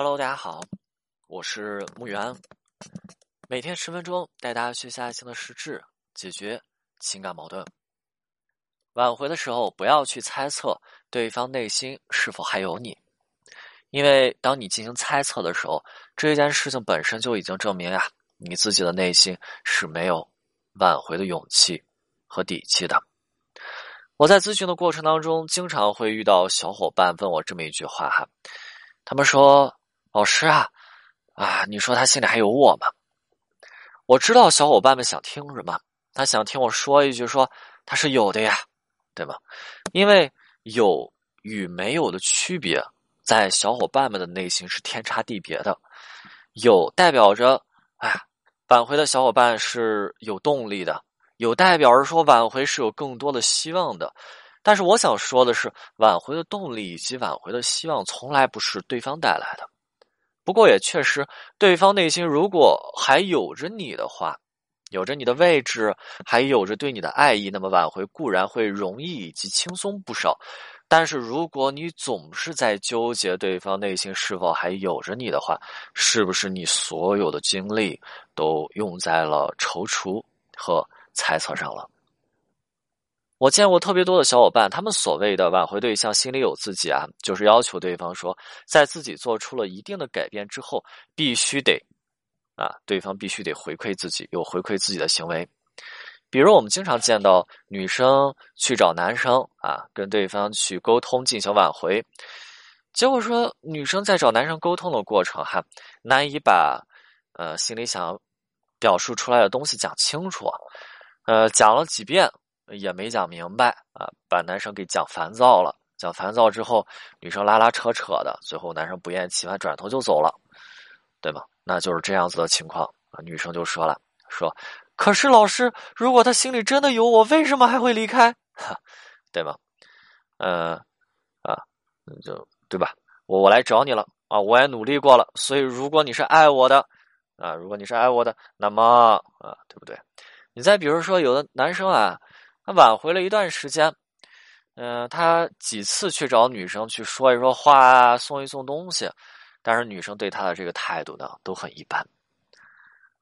Hello，大家好，我是木源，每天十分钟带大家学习爱情的实质，解决情感矛盾。挽回的时候，不要去猜测对方内心是否还有你，因为当你进行猜测的时候，这件事情本身就已经证明呀，你自己的内心是没有挽回的勇气和底气的。我在咨询的过程当中，经常会遇到小伙伴问我这么一句话哈，他们说：“老师啊，啊，你说他心里还有我吗？”我知道小伙伴们想听什么，他想听我说一句，说他是有的呀，对吗？因为有与没有的区别，在小伙伴们的内心是天差地别的。有代表着，哎，挽回的小伙伴是有动力的。有代表着说挽回是有更多的希望的，但是我想说的是，挽回的动力以及挽回的希望从来不是对方带来的。不过也确实，对方内心如果还有着你的话，有着你的位置，还有着对你的爱意，那么挽回固然会容易以及轻松不少。但是如果你总是在纠结对方内心是否还有着你的话，是不是你所有的精力都用在了踌躇和？猜测上了。我见过特别多的小伙伴，他们所谓的挽回对象心里有自己啊，就是要求对方说，在自己做出了一定的改变之后，必须得啊，对方必须得回馈自己，有回馈自己的行为。比如我们经常见到女生去找男生啊，跟对方去沟通进行挽回，结果说女生在找男生沟通的过程哈，难以把呃心里想表述出来的东西讲清楚。呃，讲了几遍也没讲明白啊，把男生给讲烦躁了。讲烦躁之后，女生拉拉扯扯的，最后男生不厌其烦，转头就走了，对吗？那就是这样子的情况啊。女生就说了，说，可是老师，如果他心里真的有我，为什么还会离开？哈，对吗？嗯，啊，就对吧？我我来找你了啊，我也努力过了，所以如果你是爱我的啊，如果你是爱我的，那么啊，对不对？你再比如说，有的男生啊，他挽回了一段时间，嗯，他几次去找女生去说一说话，送一送东西，但是女生对他的这个态度呢，都很一般。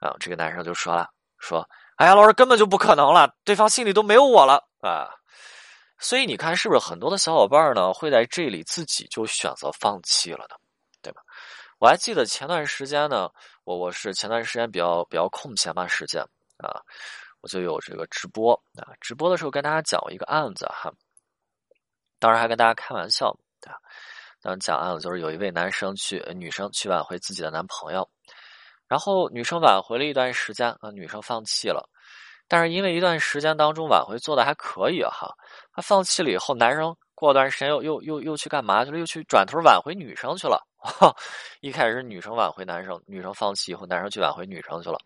啊，这个男生就说了，说：“哎呀，老师根本就不可能了，对方心里都没有我了啊。”所以你看，是不是很多的小伙伴呢，会在这里自己就选择放弃了呢？对吧？我还记得前段时间呢，我我是前段时间比较比较空闲嘛时间啊。就有这个直播啊，直播的时候跟大家讲过一个案子哈，当然还跟大家开玩笑，对吧？当讲案子就是有一位男生去女生去挽回自己的男朋友，然后女生挽回了一段时间啊，女生放弃了，但是因为一段时间当中挽回做的还可以哈，他放弃了以后，男生过段时间又又又又去干嘛去了？又去转头挽回女生去了。一开始是女生挽回男生，女生放弃以后，男生去挽回女生去了。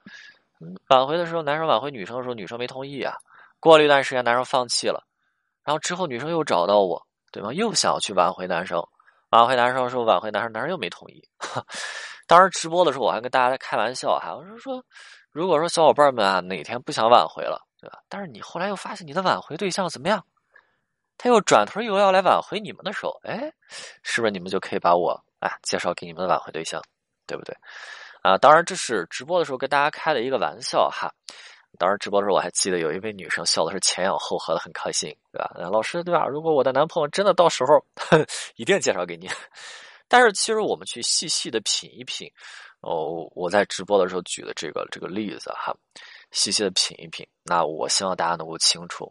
挽回的时候，男生挽回女生的时候，女生没同意啊。过了一段时间，男生放弃了，然后之后女生又找到我，对吗？又想要去挽回男生，挽回男生的时候，挽回男生，男生又没同意。当时直播的时候，我还跟大家开玩笑哈，我说说，如果说小伙伴们啊哪天不想挽回了，对吧？但是你后来又发现你的挽回对象怎么样，他又转头又要来挽回你们的时候，哎，是不是你们就可以把我啊介绍给你们的挽回对象，对不对？啊，当然这是直播的时候跟大家开的一个玩笑哈。当时直播的时候我还记得有一位女生笑的是前仰后合的，很开心，对吧？老师对吧？如果我的男朋友真的到时候 一定介绍给你。但是其实我们去细细的品一品，哦，我在直播的时候举的这个这个例子哈，细细的品一品。那我希望大家能够清楚，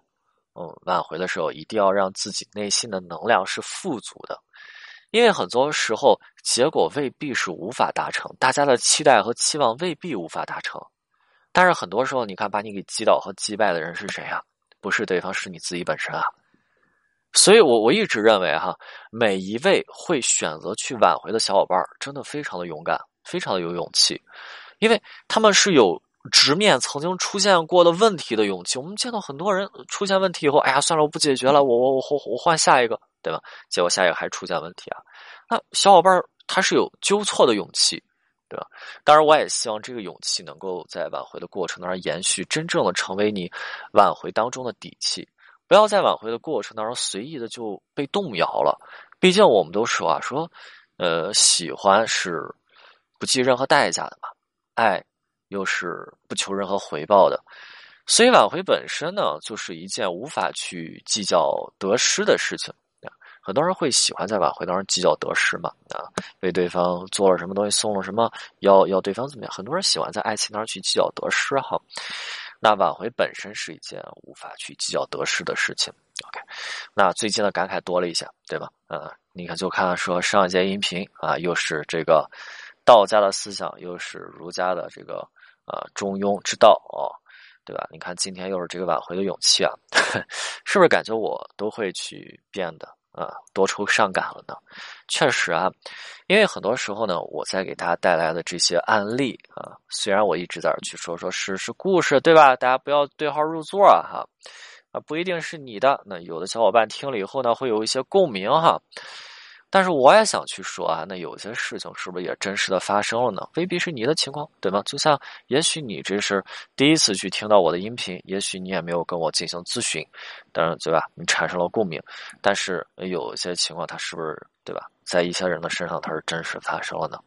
嗯，挽回的时候一定要让自己内心的能量是富足的。因为很多时候，结果未必是无法达成，大家的期待和期望未必无法达成。但是很多时候，你看把你给击倒和击败的人是谁啊？不是对方，是你自己本身啊。所以我我一直认为哈，每一位会选择去挽回的小伙伴，真的非常的勇敢，非常的有勇气，因为他们是有直面曾经出现过的问题的勇气。我们见到很多人出现问题以后，哎呀，算了，我不解决了，我我我我换下一个。对吧？结果下一个还出现问题啊！那小伙伴他是有纠错的勇气，对吧？当然，我也希望这个勇气能够在挽回的过程当中延续，真正的成为你挽回当中的底气。不要在挽回的过程当中随意的就被动摇了。毕竟我们都说啊，说呃，喜欢是不计任何代价的嘛，爱又是不求任何回报的，所以挽回本身呢，就是一件无法去计较得失的事情。很多人会喜欢在挽回当中计较得失嘛？啊，为对方做了什么东西，送了什么，要要对方怎么样？很多人喜欢在爱情当中去计较得失哈。那挽回本身是一件无法去计较得失的事情。OK，那最近的感慨多了一下，对吧？呃，你看，就看说上一节音频啊，又是这个道家的思想，又是儒家的这个啊中庸之道哦，对吧？你看今天又是这个挽回的勇气啊，是不是感觉我都会去变的？啊，多愁善感了呢。确实啊，因为很多时候呢，我在给大家带来的这些案例啊，虽然我一直在这去说说是是故事，对吧？大家不要对号入座啊，哈啊，不一定是你的。那有的小伙伴听了以后呢，会有一些共鸣哈。但是我也想去说啊，那有些事情是不是也真实的发生了呢？未必是你的情况，对吗？就像也许你这是第一次去听到我的音频，也许你也没有跟我进行咨询，当然对吧？你产生了共鸣，但是有一些情况它是不是对吧？在一些人的身上它是真实发生了呢？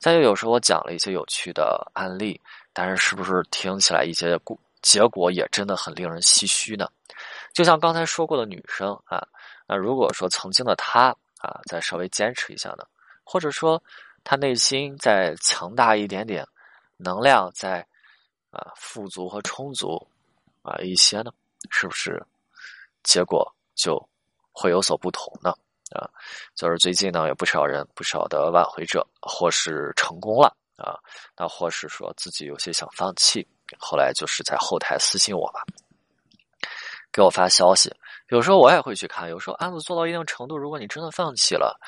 再就有时候我讲了一些有趣的案例，但是是不是听起来一些故结果也真的很令人唏嘘呢？就像刚才说过的女生啊，那如果说曾经的她。啊，再稍微坚持一下呢，或者说他内心再强大一点点，能量再啊富足和充足啊一些呢，是不是结果就会有所不同呢？啊，就是最近呢有不少人不少的挽回者，或是成功了啊，那或是说自己有些想放弃，后来就是在后台私信我吧，给我发消息。有时候我也会去看，有时候案子做到一定程度，如果你真的放弃了，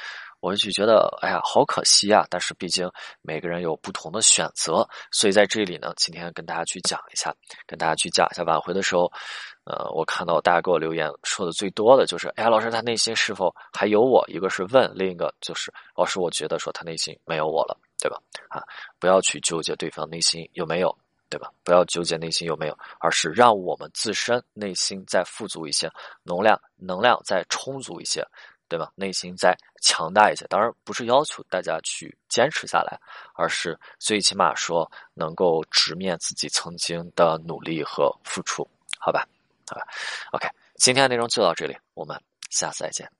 我就觉得，哎呀，好可惜呀。但是毕竟每个人有不同的选择，所以在这里呢，今天跟大家去讲一下，跟大家去讲一下挽回的时候，呃，我看到大家给我留言说的最多的就是，哎，老师他内心是否还有我？一个是问，另一个就是老师，我觉得说他内心没有我了，对吧？啊，不要去纠结对方内心有没有。对吧？不要纠结内心有没有，而是让我们自身内心再富足一些，能量能量再充足一些，对吧？内心再强大一些。当然不是要求大家去坚持下来，而是最起码说能够直面自己曾经的努力和付出，好吧？好吧，OK，今天的内容就到这里，我们下次再见。